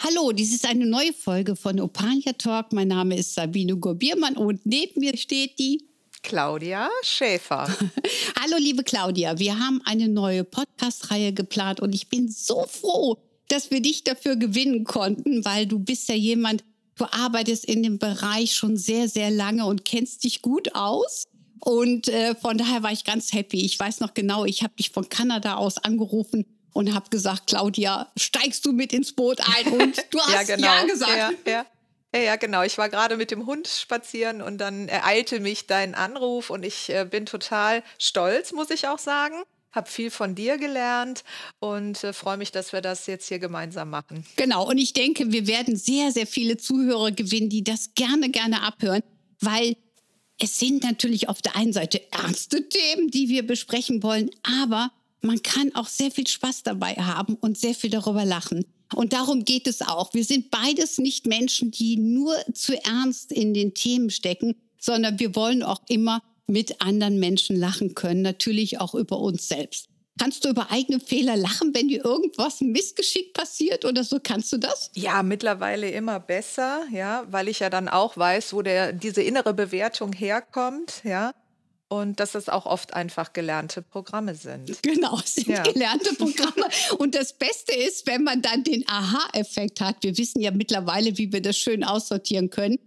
Hallo, dies ist eine neue Folge von Opania Talk. Mein Name ist Sabine Gorbiermann und neben mir steht die Claudia Schäfer. Hallo, liebe Claudia. Wir haben eine neue Podcast-Reihe geplant und ich bin so froh, dass wir dich dafür gewinnen konnten, weil du bist ja jemand, du arbeitest in dem Bereich schon sehr, sehr lange und kennst dich gut aus. Und äh, von daher war ich ganz happy. Ich weiß noch genau, ich habe dich von Kanada aus angerufen und habe gesagt, Claudia, steigst du mit ins Boot ein? Und du hast ja, genau. ja gesagt. Ja, ja. Ja, ja, genau. Ich war gerade mit dem Hund spazieren und dann ereilte mich dein Anruf und ich äh, bin total stolz, muss ich auch sagen. Habe viel von dir gelernt und äh, freue mich, dass wir das jetzt hier gemeinsam machen. Genau. Und ich denke, wir werden sehr, sehr viele Zuhörer gewinnen, die das gerne, gerne abhören, weil es sind natürlich auf der einen Seite ernste Themen, die wir besprechen wollen, aber man kann auch sehr viel Spaß dabei haben und sehr viel darüber lachen. Und darum geht es auch. Wir sind beides nicht Menschen, die nur zu ernst in den Themen stecken, sondern wir wollen auch immer mit anderen Menschen lachen können, natürlich auch über uns selbst. Kannst du über eigene Fehler lachen, wenn dir irgendwas Missgeschick passiert oder so? Kannst du das? Ja, mittlerweile immer besser, ja, weil ich ja dann auch weiß, wo der, diese innere Bewertung herkommt, ja. Und dass das auch oft einfach gelernte Programme sind. Genau, es sind ja. gelernte Programme. Und das Beste ist, wenn man dann den Aha-Effekt hat. Wir wissen ja mittlerweile, wie wir das schön aussortieren können.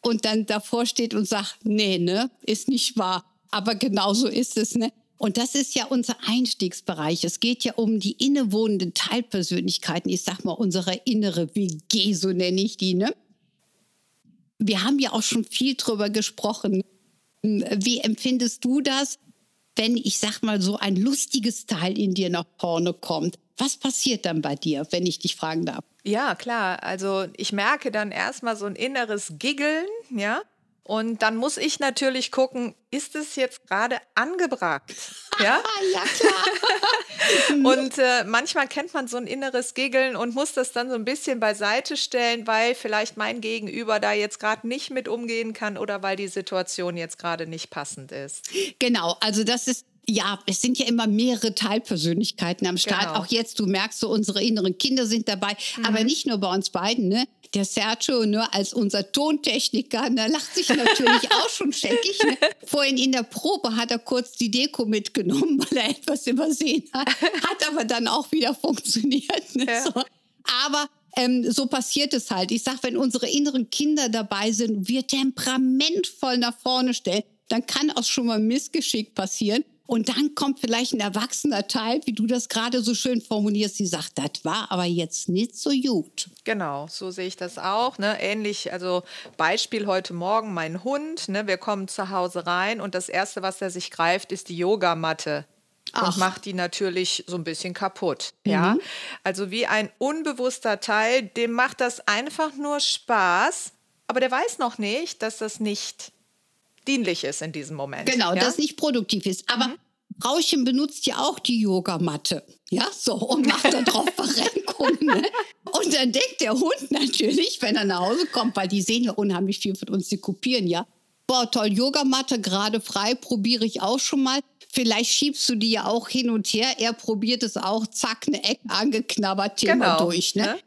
Und dann davor steht und sagt, nee, ne, ist nicht wahr. Aber genau so ist es, ne? Und das ist ja unser Einstiegsbereich. Es geht ja um die innewohnenden Teilpersönlichkeiten. Ich sag mal, unsere innere WG, so nenne ich die, ne? Wir haben ja auch schon viel drüber gesprochen wie empfindest du das, wenn ich sag mal so ein lustiges Teil in dir nach vorne kommt? Was passiert dann bei dir, wenn ich dich fragen darf? Ja, klar. Also ich merke dann erstmal so ein inneres Giggeln, ja. Und dann muss ich natürlich gucken, ist es jetzt gerade angebracht? Ja, ja klar. und äh, manchmal kennt man so ein inneres Giggeln und muss das dann so ein bisschen beiseite stellen, weil vielleicht mein Gegenüber da jetzt gerade nicht mit umgehen kann oder weil die Situation jetzt gerade nicht passend ist. Genau, also das ist ja, es sind ja immer mehrere Teilpersönlichkeiten am Start. Genau. Auch jetzt, du merkst so, unsere inneren Kinder sind dabei. Mhm. Aber nicht nur bei uns beiden, ne? Der Sergio, nur als unser Tontechniker, da lacht sich natürlich auch schon scheckig. Ne? Vorhin in der Probe hat er kurz die Deko mitgenommen, weil er etwas übersehen hat. Hat aber dann auch wieder funktioniert. Ne? Ja. So. Aber ähm, so passiert es halt. Ich sag, wenn unsere inneren Kinder dabei sind, wir temperamentvoll nach vorne stellen, dann kann auch schon mal Missgeschick passieren. Und dann kommt vielleicht ein erwachsener Teil, wie du das gerade so schön formulierst, die sagt, das war aber jetzt nicht so gut. Genau, so sehe ich das auch. Ne? Ähnlich, also Beispiel heute Morgen, mein Hund, ne? wir kommen zu Hause rein und das Erste, was er sich greift, ist die Yogamatte. Ach. und macht die natürlich so ein bisschen kaputt. Mhm. Ja, also wie ein unbewusster Teil, dem macht das einfach nur Spaß, aber der weiß noch nicht, dass das nicht dienlich ist in diesem Moment. Genau, ja? das nicht produktiv ist. Aber mhm. Frauchen benutzt ja auch die Yogamatte. Ja, so, und macht da drauf Verrenkung. Ne? Und dann denkt der Hund natürlich, wenn er nach Hause kommt, weil die sehen ja unheimlich viel von uns, die kopieren ja. Boah, toll, Yogamatte, gerade frei, probiere ich auch schon mal. Vielleicht schiebst du die ja auch hin und her. Er probiert es auch, zack, eine Ecke angeknabbert, Thema genau, durch. Ne? ne?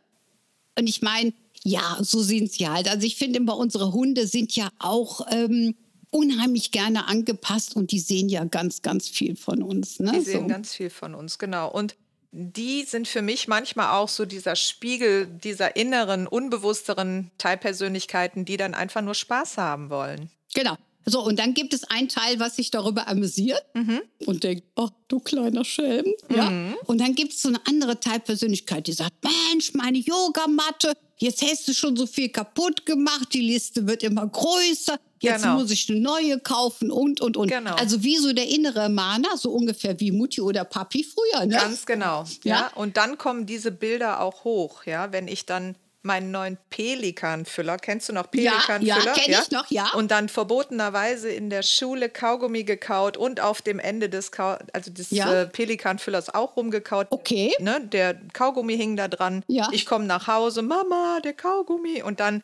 Und ich meine, ja, so sind sie halt. Also ich finde immer, unsere Hunde sind ja auch ähm, unheimlich gerne angepasst und die sehen ja ganz, ganz viel von uns. Ne? Die sehen so. ganz viel von uns, genau. Und die sind für mich manchmal auch so dieser Spiegel dieser inneren, unbewussteren Teilpersönlichkeiten, die dann einfach nur Spaß haben wollen. Genau. So, und dann gibt es einen Teil, was sich darüber amüsiert mhm. und denkt, ach, du kleiner Schelm. Ja? Mhm. Und dann gibt es so eine andere Teilpersönlichkeit, die sagt, Mensch, meine Yogamatte, jetzt hast du schon so viel kaputt gemacht, die Liste wird immer größer, jetzt genau. muss ich eine neue kaufen und, und, und. Genau. Also wie so der innere Mana, so ungefähr wie Mutti oder Papi früher. Ne? Ganz genau, ja? ja. Und dann kommen diese Bilder auch hoch, ja, wenn ich dann meinen neuen Pelikanfüller. Kennst du noch Pelikanfüller? Ja, ja kenne ich noch, ja. Und dann verbotenerweise in der Schule Kaugummi gekaut und auf dem Ende des, Kau also des ja. äh, Pelikanfüllers auch rumgekaut. Okay. Ne, der Kaugummi hing da dran. Ja. Ich komme nach Hause, Mama, der Kaugummi. Und dann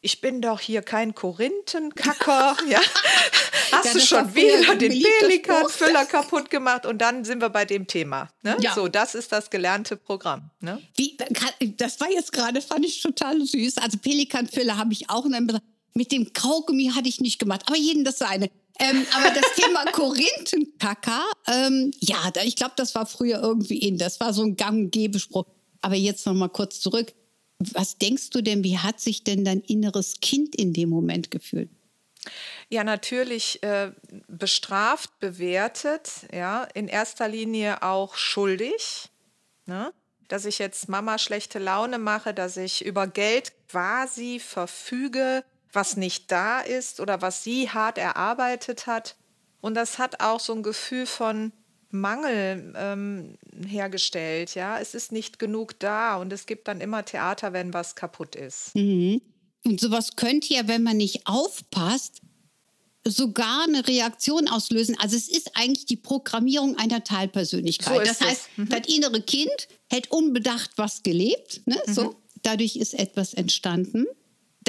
ich bin doch hier kein Korinthenkacker. ja. Hast ja, du schon wieder den Pelikanfüller kaputt gemacht? Und dann sind wir bei dem Thema. Ne? Ja. So, das ist das gelernte Programm. Ne? Wie, das war jetzt gerade, fand ich total süß. Also Pelikanfüller habe ich auch. Mit dem Kaugummi hatte ich nicht gemacht. Aber jeden das seine. Ähm, aber das Thema Korinthenkacker, ähm, ja, ich glaube, das war früher irgendwie in. Das war so ein gang Spruch. Aber jetzt noch mal kurz zurück. Was denkst du denn, wie hat sich denn dein inneres Kind in dem Moment gefühlt? Ja, natürlich äh, bestraft, bewertet, ja, in erster Linie auch schuldig, ne? dass ich jetzt Mama schlechte Laune mache, dass ich über Geld quasi verfüge, was nicht da ist oder was sie hart erarbeitet hat. Und das hat auch so ein Gefühl von, Mangel ähm, hergestellt. Ja, es ist nicht genug da und es gibt dann immer Theater, wenn was kaputt ist. Mhm. Und sowas könnte ja, wenn man nicht aufpasst, sogar eine Reaktion auslösen. Also es ist eigentlich die Programmierung einer Teilpersönlichkeit. So das heißt, mhm. das innere Kind hätte unbedacht was gelebt. Ne? Mhm. So, dadurch ist etwas entstanden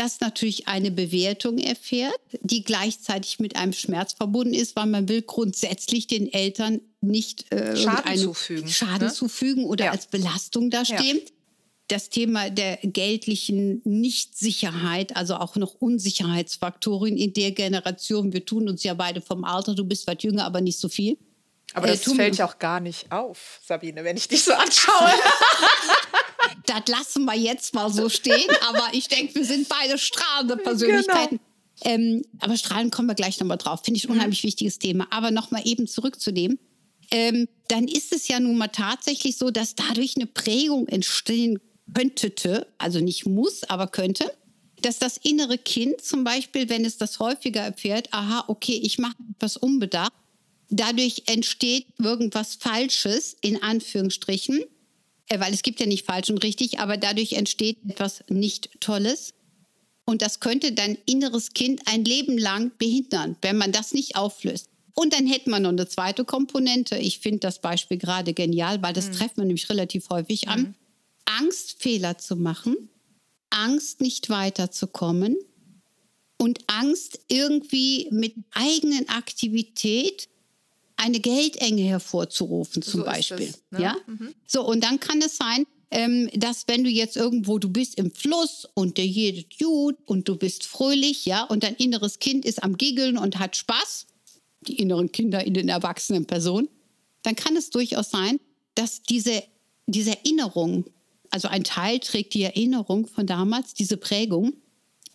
das natürlich eine Bewertung erfährt, die gleichzeitig mit einem Schmerz verbunden ist, weil man will grundsätzlich den Eltern nicht äh, Schaden zufügen, Schaden ne? zufügen oder ja. als Belastung dastehen. Ja. Das Thema der geldlichen Nichtsicherheit, also auch noch Unsicherheitsfaktoren in der Generation. Wir tun uns ja beide vom Alter, du bist was jünger, aber nicht so viel. Aber das äh, fällt ja auch gar nicht auf, Sabine, wenn ich dich so anschaue. das lassen wir jetzt mal so stehen. Aber ich denke, wir sind beide strahlende Persönlichkeiten. Genau. Ähm, aber strahlen kommen wir gleich nochmal drauf. Finde ich ein mhm. unheimlich wichtiges Thema. Aber nochmal eben zurückzunehmen. Ähm, dann ist es ja nun mal tatsächlich so, dass dadurch eine Prägung entstehen könnte, also nicht muss, aber könnte, dass das innere Kind zum Beispiel, wenn es das häufiger erfährt, aha, okay, ich mache etwas unbedacht, dadurch entsteht irgendwas Falsches, in Anführungsstrichen, äh, weil es gibt ja nicht falsch und richtig, aber dadurch entsteht etwas nicht Tolles. Und das könnte dein inneres Kind ein Leben lang behindern, wenn man das nicht auflöst. Und dann hätten wir noch eine zweite Komponente. Ich finde das Beispiel gerade genial, weil das mhm. treffen wir nämlich relativ häufig an. Mhm. Angst, Fehler zu machen, Angst, nicht weiterzukommen und Angst, irgendwie mit eigenen Aktivität eine Geldenge hervorzurufen zum so Beispiel. Es, ne? Ja? Mhm. So, und dann kann es sein, ähm, dass wenn du jetzt irgendwo, du bist im Fluss und der jedet gut und du bist fröhlich, ja, und dein inneres Kind ist am Giggeln und hat Spaß, die inneren Kinder in den erwachsenen Personen, dann kann es durchaus sein, dass diese, diese Erinnerung, also ein Teil trägt die Erinnerung von damals, diese Prägung,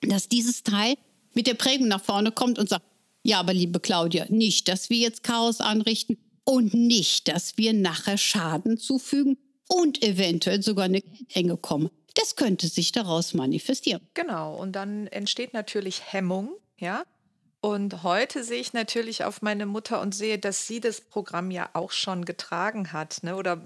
dass dieses Teil mit der Prägung nach vorne kommt und sagt, ja, aber liebe Claudia, nicht, dass wir jetzt Chaos anrichten und nicht, dass wir nachher Schaden zufügen und eventuell sogar eine Enge kommen. Das könnte sich daraus manifestieren. Genau, und dann entsteht natürlich Hemmung, ja. Und heute sehe ich natürlich auf meine Mutter und sehe, dass sie das Programm ja auch schon getragen hat ne, oder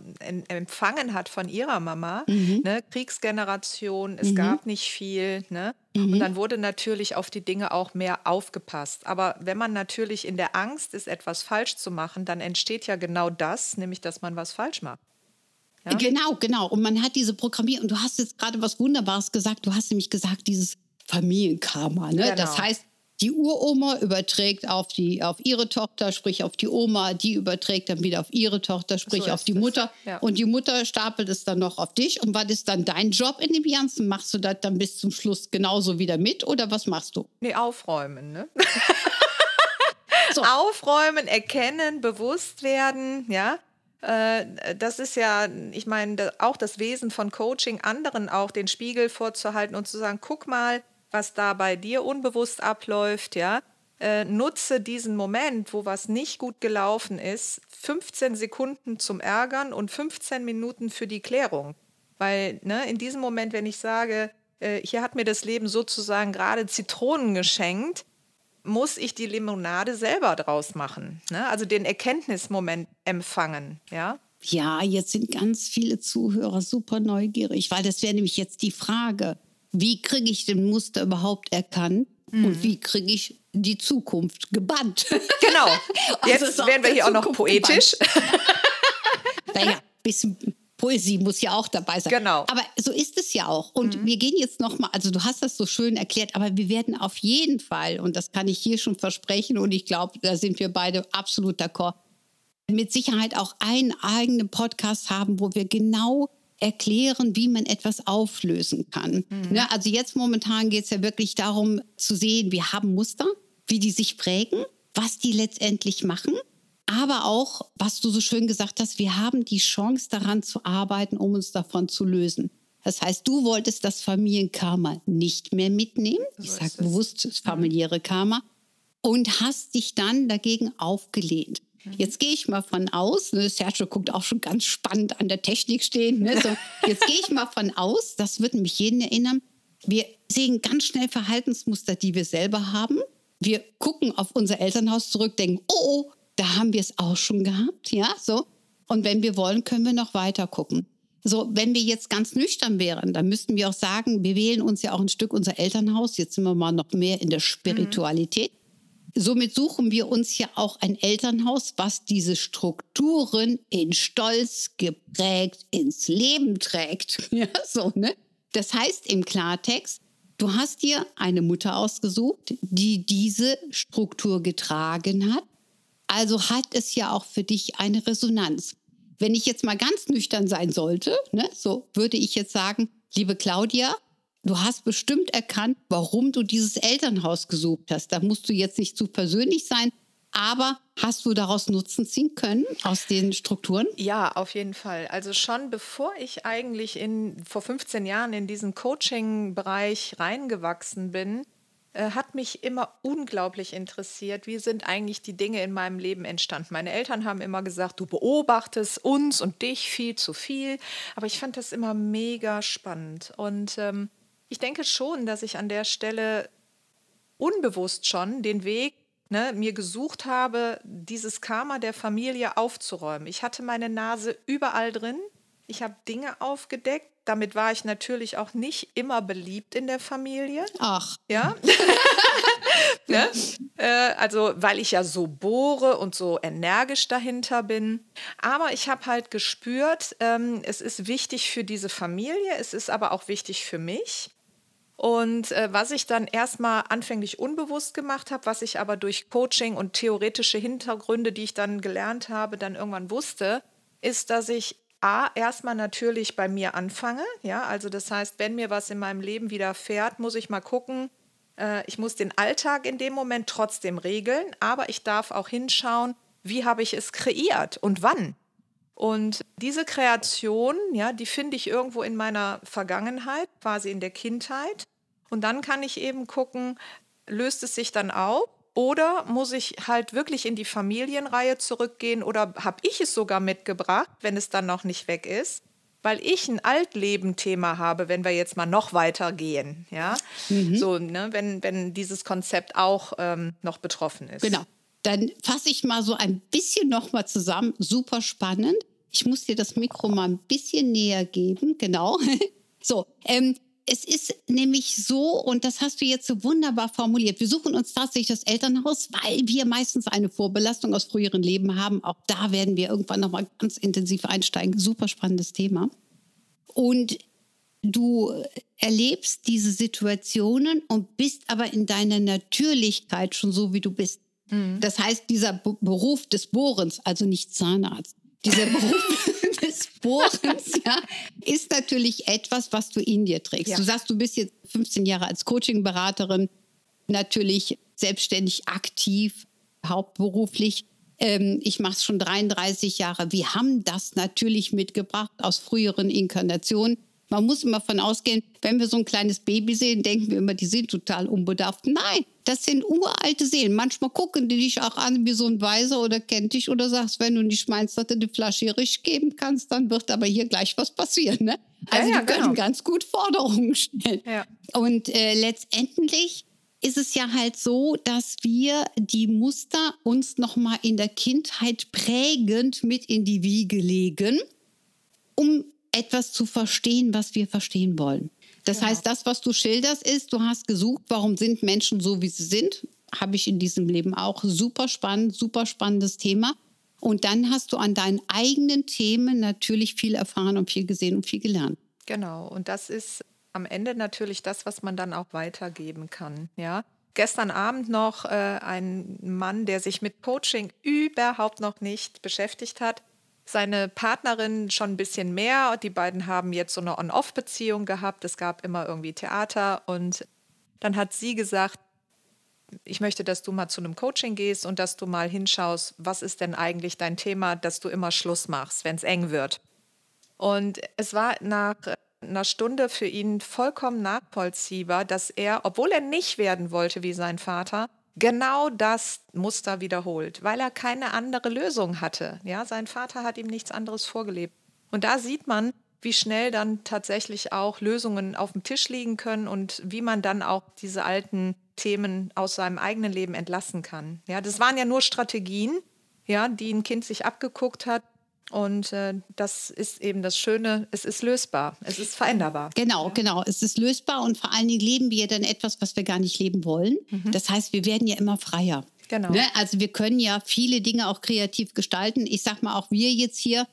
empfangen hat von ihrer Mama. Mhm. Ne, Kriegsgeneration, es mhm. gab nicht viel. Ne? Mhm. Und dann wurde natürlich auf die Dinge auch mehr aufgepasst. Aber wenn man natürlich in der Angst ist, etwas falsch zu machen, dann entsteht ja genau das, nämlich dass man was falsch macht. Ja? Genau, genau. Und man hat diese Programmierung. Und du hast jetzt gerade was Wunderbares gesagt. Du hast nämlich gesagt, dieses Familienkarma. Ne? Genau. Das heißt, die Uroma überträgt auf, die, auf ihre Tochter, sprich auf die Oma, die überträgt dann wieder auf ihre Tochter, sprich so auf die Mutter. Ja. Und die Mutter stapelt es dann noch auf dich. Und was ist dann dein Job in dem Ganzen? Machst du das dann bis zum Schluss genauso wieder mit oder was machst du? Nee, aufräumen, ne? so. Aufräumen, erkennen, bewusst werden, ja. Äh, das ist ja, ich meine, auch das Wesen von Coaching, anderen auch den Spiegel vorzuhalten und zu sagen, guck mal, was da bei dir unbewusst abläuft, ja, äh, nutze diesen Moment, wo was nicht gut gelaufen ist, 15 Sekunden zum Ärgern und 15 Minuten für die Klärung. Weil ne, in diesem Moment, wenn ich sage, äh, hier hat mir das Leben sozusagen gerade Zitronen geschenkt, muss ich die Limonade selber draus machen. Ne? Also den Erkenntnismoment empfangen, ja. Ja, jetzt sind ganz viele Zuhörer super neugierig, weil das wäre nämlich jetzt die Frage wie kriege ich den Muster überhaupt erkannt mhm. und wie kriege ich die Zukunft gebannt. Genau. Jetzt also werden wir hier Zukunft auch noch poetisch. naja, ein bisschen Poesie muss ja auch dabei sein. Genau. Aber so ist es ja auch. Und mhm. wir gehen jetzt noch mal, also du hast das so schön erklärt, aber wir werden auf jeden Fall, und das kann ich hier schon versprechen, und ich glaube, da sind wir beide absolut d'accord, mit Sicherheit auch einen eigenen Podcast haben, wo wir genau erklären, wie man etwas auflösen kann. Mhm. Ne, also jetzt momentan geht es ja wirklich darum zu sehen, wir haben Muster, wie die sich prägen, was die letztendlich machen aber auch, was du so schön gesagt hast, wir haben die Chance daran zu arbeiten, um uns davon zu lösen. Das heißt, du wolltest das Familienkarma nicht mehr mitnehmen. So ich sage bewusst das familiäre Karma. Und hast dich dann dagegen aufgelehnt. Mhm. Jetzt gehe ich mal von aus, ne, Sergio guckt auch schon ganz spannend an der Technik stehen. Ne, so, jetzt gehe ich mal von aus, das wird mich jeden erinnern. Wir sehen ganz schnell Verhaltensmuster, die wir selber haben. Wir gucken auf unser Elternhaus zurück, denken, oh, oh da haben wir es auch schon gehabt, ja, so. Und wenn wir wollen, können wir noch weiter gucken. So, wenn wir jetzt ganz nüchtern wären, dann müssten wir auch sagen, wir wählen uns ja auch ein Stück unser Elternhaus. Jetzt sind wir mal noch mehr in der Spiritualität. Mhm. Somit suchen wir uns ja auch ein Elternhaus, was diese Strukturen in Stolz geprägt ins Leben trägt. Ja, so, ne? Das heißt im Klartext, du hast dir eine Mutter ausgesucht, die diese Struktur getragen hat also hat es ja auch für dich eine Resonanz. Wenn ich jetzt mal ganz nüchtern sein sollte, ne, so würde ich jetzt sagen, liebe Claudia, du hast bestimmt erkannt, warum du dieses Elternhaus gesucht hast. Da musst du jetzt nicht zu persönlich sein, aber hast du daraus Nutzen ziehen können aus den Strukturen? Ja, auf jeden Fall. Also schon bevor ich eigentlich in, vor 15 Jahren in diesen Coaching-Bereich reingewachsen bin, äh, hat mich immer unglaublich interessiert, wie sind eigentlich die Dinge in meinem Leben entstanden. Meine Eltern haben immer gesagt, du beobachtest uns und dich viel zu viel, aber ich fand das immer mega spannend. Und ähm, ich denke schon, dass ich an der Stelle unbewusst schon den Weg ne, mir gesucht habe, dieses Karma der Familie aufzuräumen. Ich hatte meine Nase überall drin. Ich habe Dinge aufgedeckt, damit war ich natürlich auch nicht immer beliebt in der Familie. Ach. Ja. ne? äh, also, weil ich ja so bohre und so energisch dahinter bin. Aber ich habe halt gespürt, ähm, es ist wichtig für diese Familie, es ist aber auch wichtig für mich. Und äh, was ich dann erstmal anfänglich unbewusst gemacht habe, was ich aber durch Coaching und theoretische Hintergründe, die ich dann gelernt habe, dann irgendwann wusste, ist, dass ich A, erstmal natürlich bei mir anfange. Ja, also das heißt, wenn mir was in meinem Leben widerfährt, muss ich mal gucken. Äh, ich muss den Alltag in dem Moment trotzdem regeln, aber ich darf auch hinschauen, wie habe ich es kreiert und wann. Und diese Kreation, ja, die finde ich irgendwo in meiner Vergangenheit, quasi in der Kindheit. Und dann kann ich eben gucken, löst es sich dann auf oder muss ich halt wirklich in die Familienreihe zurückgehen oder habe ich es sogar mitgebracht, wenn es dann noch nicht weg ist? Weil ich ein Altleben-Thema habe, wenn wir jetzt mal noch weiter gehen. Ja? Mhm. So, ne, wenn, wenn dieses Konzept auch ähm, noch betroffen ist. Genau. Dann fasse ich mal so ein bisschen nochmal zusammen. Super spannend. Ich muss dir das Mikro mal ein bisschen näher geben. Genau. so, ähm, es ist nämlich so, und das hast du jetzt so wunderbar formuliert, wir suchen uns tatsächlich das Elternhaus, weil wir meistens eine Vorbelastung aus früheren Leben haben. Auch da werden wir irgendwann nochmal ganz intensiv einsteigen. Super spannendes Thema. Und du erlebst diese Situationen und bist aber in deiner Natürlichkeit schon so, wie du bist. Mhm. Das heißt, dieser Beruf des Bohrens, also nicht Zahnarzt, dieser Beruf des Bohrens, ja, ist natürlich etwas, was du in dir trägst. Ja. Du sagst, du bist jetzt 15 Jahre als Coaching-Beraterin, natürlich selbstständig aktiv, hauptberuflich. Ähm, ich mache es schon 33 Jahre. Wir haben das natürlich mitgebracht aus früheren Inkarnationen. Man muss immer von ausgehen, wenn wir so ein kleines Baby sehen, denken wir immer, die sind total unbedarft. Nein, das sind uralte Seelen. Manchmal gucken die dich auch an wie so ein Weiser oder kennt dich oder sagst, wenn du nicht meinst, dass du die Flasche hier richtig geben kannst, dann wird aber hier gleich was passieren. Ne? Also ja, ja, die können genau. ganz gut Forderungen stellen. Ja. Und äh, letztendlich ist es ja halt so, dass wir die Muster uns nochmal in der Kindheit prägend mit in die Wiege legen, um etwas zu verstehen, was wir verstehen wollen. Das genau. heißt, das, was du schilderst, ist, du hast gesucht, warum sind Menschen so, wie sie sind. Habe ich in diesem Leben auch. Super spannend, super spannendes Thema. Und dann hast du an deinen eigenen Themen natürlich viel erfahren und viel gesehen und viel gelernt. Genau. Und das ist am Ende natürlich das, was man dann auch weitergeben kann. Ja. Gestern Abend noch äh, ein Mann, der sich mit Coaching überhaupt noch nicht beschäftigt hat, seine Partnerin schon ein bisschen mehr. Die beiden haben jetzt so eine On-Off-Beziehung gehabt. Es gab immer irgendwie Theater und dann hat sie gesagt, ich möchte, dass du mal zu einem Coaching gehst und dass du mal hinschaust, was ist denn eigentlich dein Thema, dass du immer Schluss machst, wenn es eng wird. Und es war nach einer Stunde für ihn vollkommen nachvollziehbar, dass er, obwohl er nicht werden wollte wie sein Vater, genau das Muster wiederholt, weil er keine andere Lösung hatte. Ja, sein Vater hat ihm nichts anderes vorgelebt. Und da sieht man, wie schnell dann tatsächlich auch Lösungen auf dem Tisch liegen können und wie man dann auch diese alten Themen aus seinem eigenen Leben entlassen kann. Ja, das waren ja nur Strategien, ja, die ein Kind sich abgeguckt hat und äh, das ist eben das Schöne, es ist lösbar, es ist veränderbar. Genau, genau, es ist lösbar und vor allen Dingen leben wir dann etwas, was wir gar nicht leben wollen. Mhm. Das heißt, wir werden ja immer freier. Genau. Ne? Also wir können ja viele Dinge auch kreativ gestalten. Ich sag mal, auch wir jetzt hier,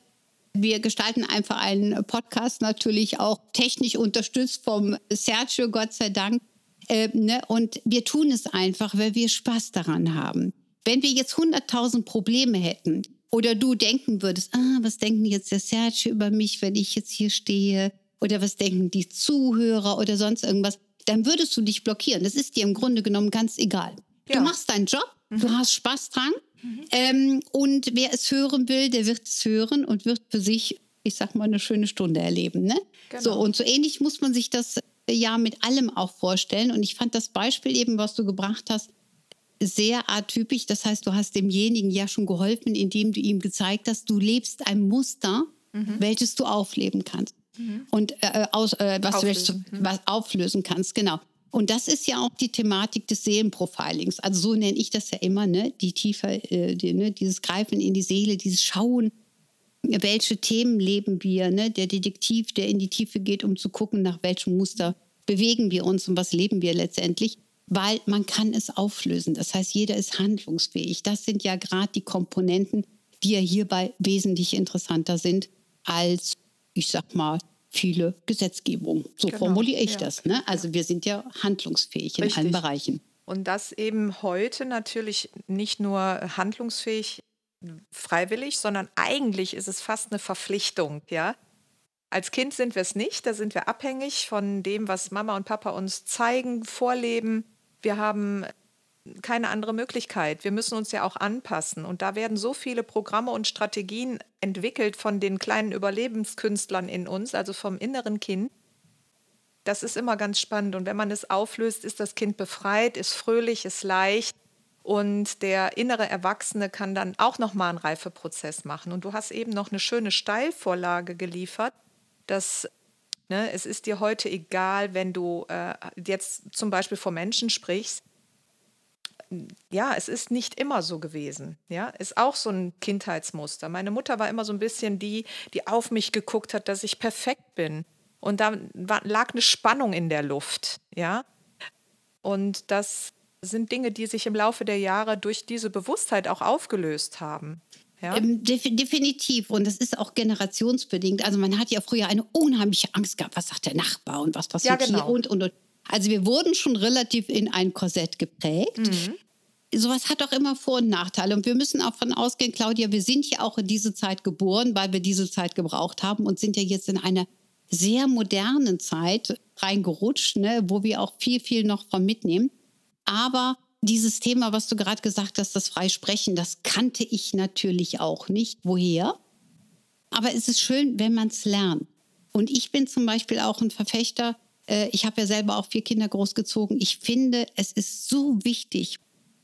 wir gestalten einfach einen Podcast natürlich auch technisch unterstützt vom Sergio, Gott sei Dank. Äh, ne? Und wir tun es einfach, weil wir Spaß daran haben. Wenn wir jetzt 100.000 Probleme hätten, oder du denken würdest, ah, was denken jetzt der Sergio über mich, wenn ich jetzt hier stehe? Oder was denken die Zuhörer oder sonst irgendwas? Dann würdest du dich blockieren. Das ist dir im Grunde genommen ganz egal. Ja. Du machst deinen Job, mhm. du hast Spaß dran. Mhm. Ähm, und wer es hören will, der wird es hören und wird für sich, ich sag mal, eine schöne Stunde erleben. Ne? Genau. So, und so ähnlich muss man sich das ja mit allem auch vorstellen. Und ich fand das Beispiel eben, was du gebracht hast, sehr atypisch. Das heißt, du hast demjenigen ja schon geholfen, indem du ihm gezeigt hast, du lebst ein Muster, mhm. welches du aufleben kannst. Mhm. Und äh, aus, äh, was auflösen. du mhm. was auflösen kannst, genau. Und das ist ja auch die Thematik des Seelenprofilings. Also so nenne ich das ja immer, ne? Die tiefer, äh, die, ne? dieses Greifen in die Seele, dieses Schauen, welche Themen leben wir, ne? Der Detektiv, der in die Tiefe geht, um zu gucken, nach welchem Muster bewegen wir uns und was leben wir letztendlich weil man kann es auflösen. Das heißt, jeder ist handlungsfähig. Das sind ja gerade die Komponenten, die ja hierbei wesentlich interessanter sind als, ich sag mal, viele Gesetzgebungen. So genau, formuliere ich ja. das. Ne? Also wir sind ja handlungsfähig in allen Bereichen. Und das eben heute natürlich nicht nur handlungsfähig freiwillig, sondern eigentlich ist es fast eine Verpflichtung, ja. Als Kind sind wir es nicht, da sind wir abhängig von dem, was Mama und Papa uns zeigen, vorleben. Wir haben keine andere Möglichkeit. Wir müssen uns ja auch anpassen. Und da werden so viele Programme und Strategien entwickelt von den kleinen Überlebenskünstlern in uns, also vom inneren Kind. Das ist immer ganz spannend. Und wenn man es auflöst, ist das Kind befreit, ist fröhlich, ist leicht. Und der innere Erwachsene kann dann auch nochmal einen Reifeprozess machen. Und du hast eben noch eine schöne Steilvorlage geliefert, dass Ne, es ist dir heute egal, wenn du äh, jetzt zum Beispiel vor Menschen sprichst. Ja, es ist nicht immer so gewesen. Ja, ist auch so ein Kindheitsmuster. Meine Mutter war immer so ein bisschen die, die auf mich geguckt hat, dass ich perfekt bin. Und da war, lag eine Spannung in der Luft. Ja, und das sind Dinge, die sich im Laufe der Jahre durch diese Bewusstheit auch aufgelöst haben. Ja? Ähm, definitiv. Und das ist auch generationsbedingt. Also man hat ja früher eine unheimliche Angst gehabt, was sagt der Nachbar und was passiert ja, genau. hier und, und, und. Also wir wurden schon relativ in ein Korsett geprägt. Mhm. Sowas hat auch immer Vor- und Nachteile. Und wir müssen auch von ausgehen, Claudia, wir sind ja auch in diese Zeit geboren, weil wir diese Zeit gebraucht haben und sind ja jetzt in einer sehr modernen Zeit reingerutscht, ne, wo wir auch viel, viel noch von mitnehmen. Aber dieses Thema, was du gerade gesagt hast, das Freisprechen, das kannte ich natürlich auch nicht. Woher? Aber es ist schön, wenn man es lernt. Und ich bin zum Beispiel auch ein Verfechter. Äh, ich habe ja selber auch vier Kinder großgezogen. Ich finde, es ist so wichtig,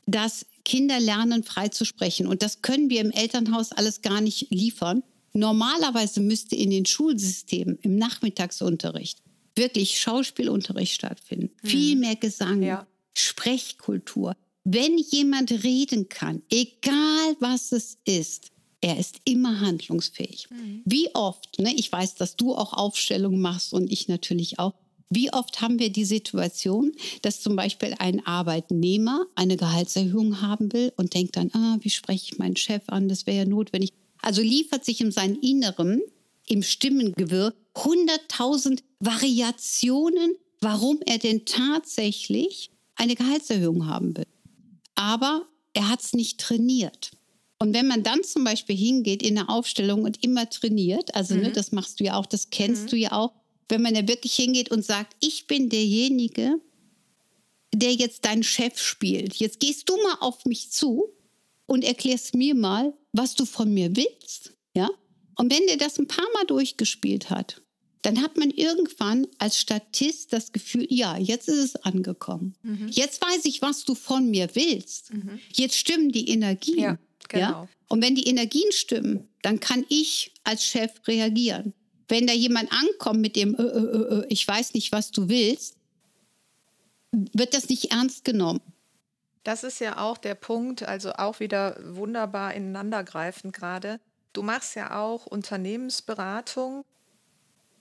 dass Kinder lernen, frei zu sprechen. Und das können wir im Elternhaus alles gar nicht liefern. Normalerweise müsste in den Schulsystemen im Nachmittagsunterricht wirklich Schauspielunterricht stattfinden. Mhm. Viel mehr Gesang, ja. Sprechkultur. Wenn jemand reden kann, egal was es ist, er ist immer handlungsfähig. Mhm. Wie oft, ne, ich weiß, dass du auch Aufstellungen machst und ich natürlich auch, Wie oft haben wir die Situation, dass zum Beispiel ein Arbeitnehmer eine Gehaltserhöhung haben will und denkt dann, ah, wie spreche ich meinen Chef an, das wäre ja notwendig. Also liefert sich in seinem Inneren, im Stimmengewirr, 100.000 Variationen, warum er denn tatsächlich eine Gehaltserhöhung haben will. Aber er hat es nicht trainiert. Und wenn man dann zum Beispiel hingeht in eine Aufstellung und immer trainiert, also ne, mhm. ne, das machst du ja auch, das kennst mhm. du ja auch, wenn man da wirklich hingeht und sagt, ich bin derjenige, der jetzt deinen Chef spielt. Jetzt gehst du mal auf mich zu und erklärst mir mal, was du von mir willst. Ja? Und wenn der das ein paar Mal durchgespielt hat, dann hat man irgendwann als Statist das Gefühl, ja, jetzt ist es angekommen. Mhm. Jetzt weiß ich, was du von mir willst. Mhm. Jetzt stimmen die Energien. Ja, genau. Ja? Und wenn die Energien stimmen, dann kann ich als Chef reagieren. Wenn da jemand ankommt mit dem, äh, äh, äh, äh, ich weiß nicht, was du willst, wird das nicht ernst genommen. Das ist ja auch der Punkt, also auch wieder wunderbar ineinandergreifend gerade. Du machst ja auch Unternehmensberatung.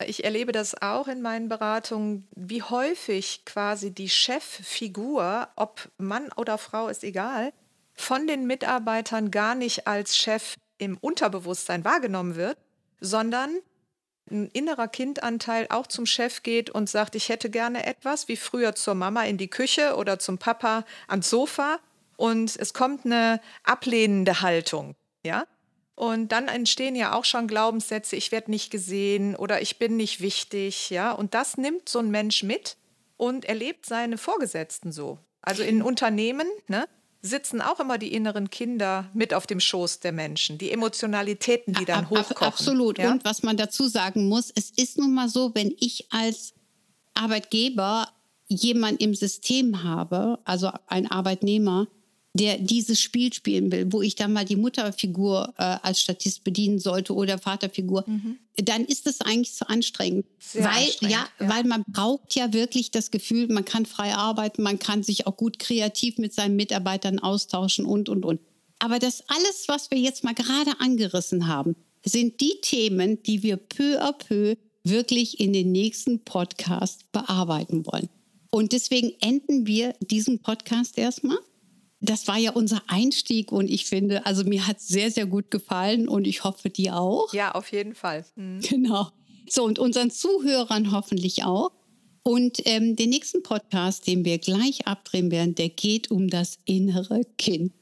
Ich erlebe das auch in meinen Beratungen, wie häufig quasi die Cheffigur, ob Mann oder Frau ist egal, von den Mitarbeitern gar nicht als Chef im Unterbewusstsein wahrgenommen wird, sondern ein innerer Kindanteil auch zum Chef geht und sagt, ich hätte gerne etwas, wie früher zur Mama in die Küche oder zum Papa ans Sofa und es kommt eine ablehnende Haltung, ja? Und dann entstehen ja auch schon Glaubenssätze, ich werde nicht gesehen oder ich bin nicht wichtig, ja? Und das nimmt so ein Mensch mit und erlebt seine Vorgesetzten so. Also in Unternehmen, ne? sitzen auch immer die inneren Kinder mit auf dem Schoß der Menschen, die Emotionalitäten, die dann hochkommen. Absolut. Ja? Und was man dazu sagen muss, es ist nun mal so, wenn ich als Arbeitgeber jemand im System habe, also ein Arbeitnehmer, der dieses Spiel spielen will, wo ich dann mal die Mutterfigur äh, als Statist bedienen sollte oder Vaterfigur, mhm. dann ist das eigentlich zu anstrengend. Sehr weil, anstrengend, ja, ja, weil man braucht ja wirklich das Gefühl, man kann frei arbeiten, man kann sich auch gut kreativ mit seinen Mitarbeitern austauschen und, und, und. Aber das alles, was wir jetzt mal gerade angerissen haben, sind die Themen, die wir peu à peu wirklich in den nächsten Podcast bearbeiten wollen. Und deswegen enden wir diesen Podcast erstmal das war ja unser Einstieg und ich finde, also mir hat es sehr, sehr gut gefallen und ich hoffe dir auch. Ja, auf jeden Fall. Mhm. Genau. So, und unseren Zuhörern hoffentlich auch. Und ähm, den nächsten Podcast, den wir gleich abdrehen werden, der geht um das innere Kind.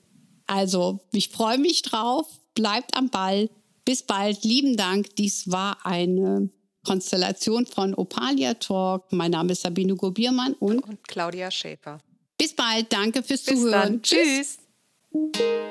Also, ich freue mich drauf. Bleibt am Ball. Bis bald. Lieben Dank. Dies war eine Konstellation von Opalia Talk. Mein Name ist Sabine Gobiermann und, und Claudia Schäfer. Bis bald. Danke fürs Bis Zuhören. Dann. Tschüss. Tschüss.